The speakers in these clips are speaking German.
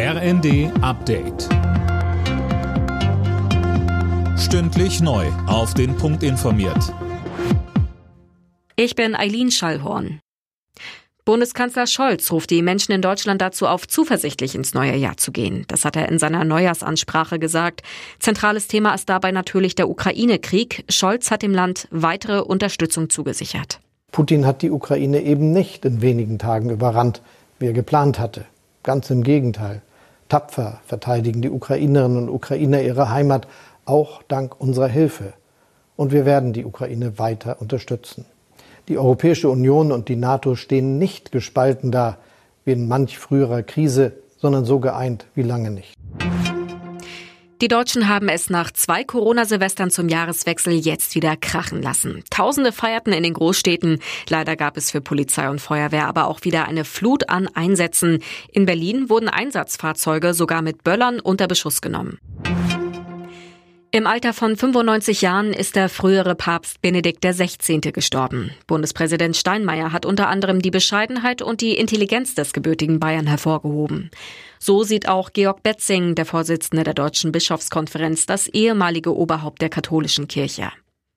RND Update. Stündlich neu. Auf den Punkt informiert. Ich bin Eileen Schallhorn. Bundeskanzler Scholz ruft die Menschen in Deutschland dazu auf, zuversichtlich ins neue Jahr zu gehen. Das hat er in seiner Neujahrsansprache gesagt. Zentrales Thema ist dabei natürlich der Ukraine-Krieg. Scholz hat dem Land weitere Unterstützung zugesichert. Putin hat die Ukraine eben nicht in wenigen Tagen überrannt, wie er geplant hatte. Ganz im Gegenteil. Tapfer verteidigen die Ukrainerinnen und Ukrainer ihre Heimat, auch dank unserer Hilfe. Und wir werden die Ukraine weiter unterstützen. Die Europäische Union und die NATO stehen nicht gespalten da wie in manch früherer Krise, sondern so geeint wie lange nicht. Die Deutschen haben es nach zwei Corona-Silvestern zum Jahreswechsel jetzt wieder krachen lassen. Tausende feierten in den Großstädten. Leider gab es für Polizei und Feuerwehr aber auch wieder eine Flut an Einsätzen. In Berlin wurden Einsatzfahrzeuge sogar mit Böllern unter Beschuss genommen. Im Alter von 95 Jahren ist der frühere Papst Benedikt XVI. gestorben. Bundespräsident Steinmeier hat unter anderem die Bescheidenheit und die Intelligenz des gebürtigen Bayern hervorgehoben. So sieht auch Georg Betzing, der Vorsitzende der Deutschen Bischofskonferenz, das ehemalige Oberhaupt der katholischen Kirche.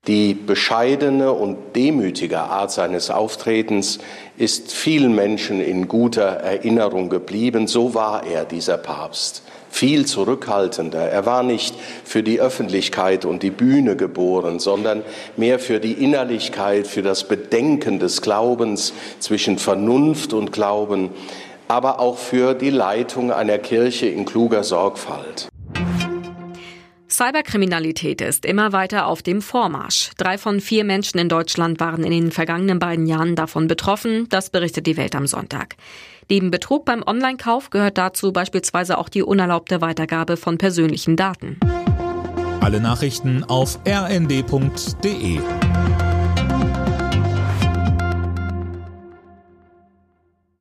Die bescheidene und demütige Art seines Auftretens ist vielen Menschen in guter Erinnerung geblieben. So war er, dieser Papst viel zurückhaltender. Er war nicht für die Öffentlichkeit und die Bühne geboren, sondern mehr für die Innerlichkeit, für das Bedenken des Glaubens zwischen Vernunft und Glauben, aber auch für die Leitung einer Kirche in kluger Sorgfalt. Cyberkriminalität ist immer weiter auf dem Vormarsch. Drei von vier Menschen in Deutschland waren in den vergangenen beiden Jahren davon betroffen. Das berichtet die Welt am Sonntag. Neben Betrug beim Online-Kauf gehört dazu beispielsweise auch die unerlaubte Weitergabe von persönlichen Daten. Alle Nachrichten auf rnd.de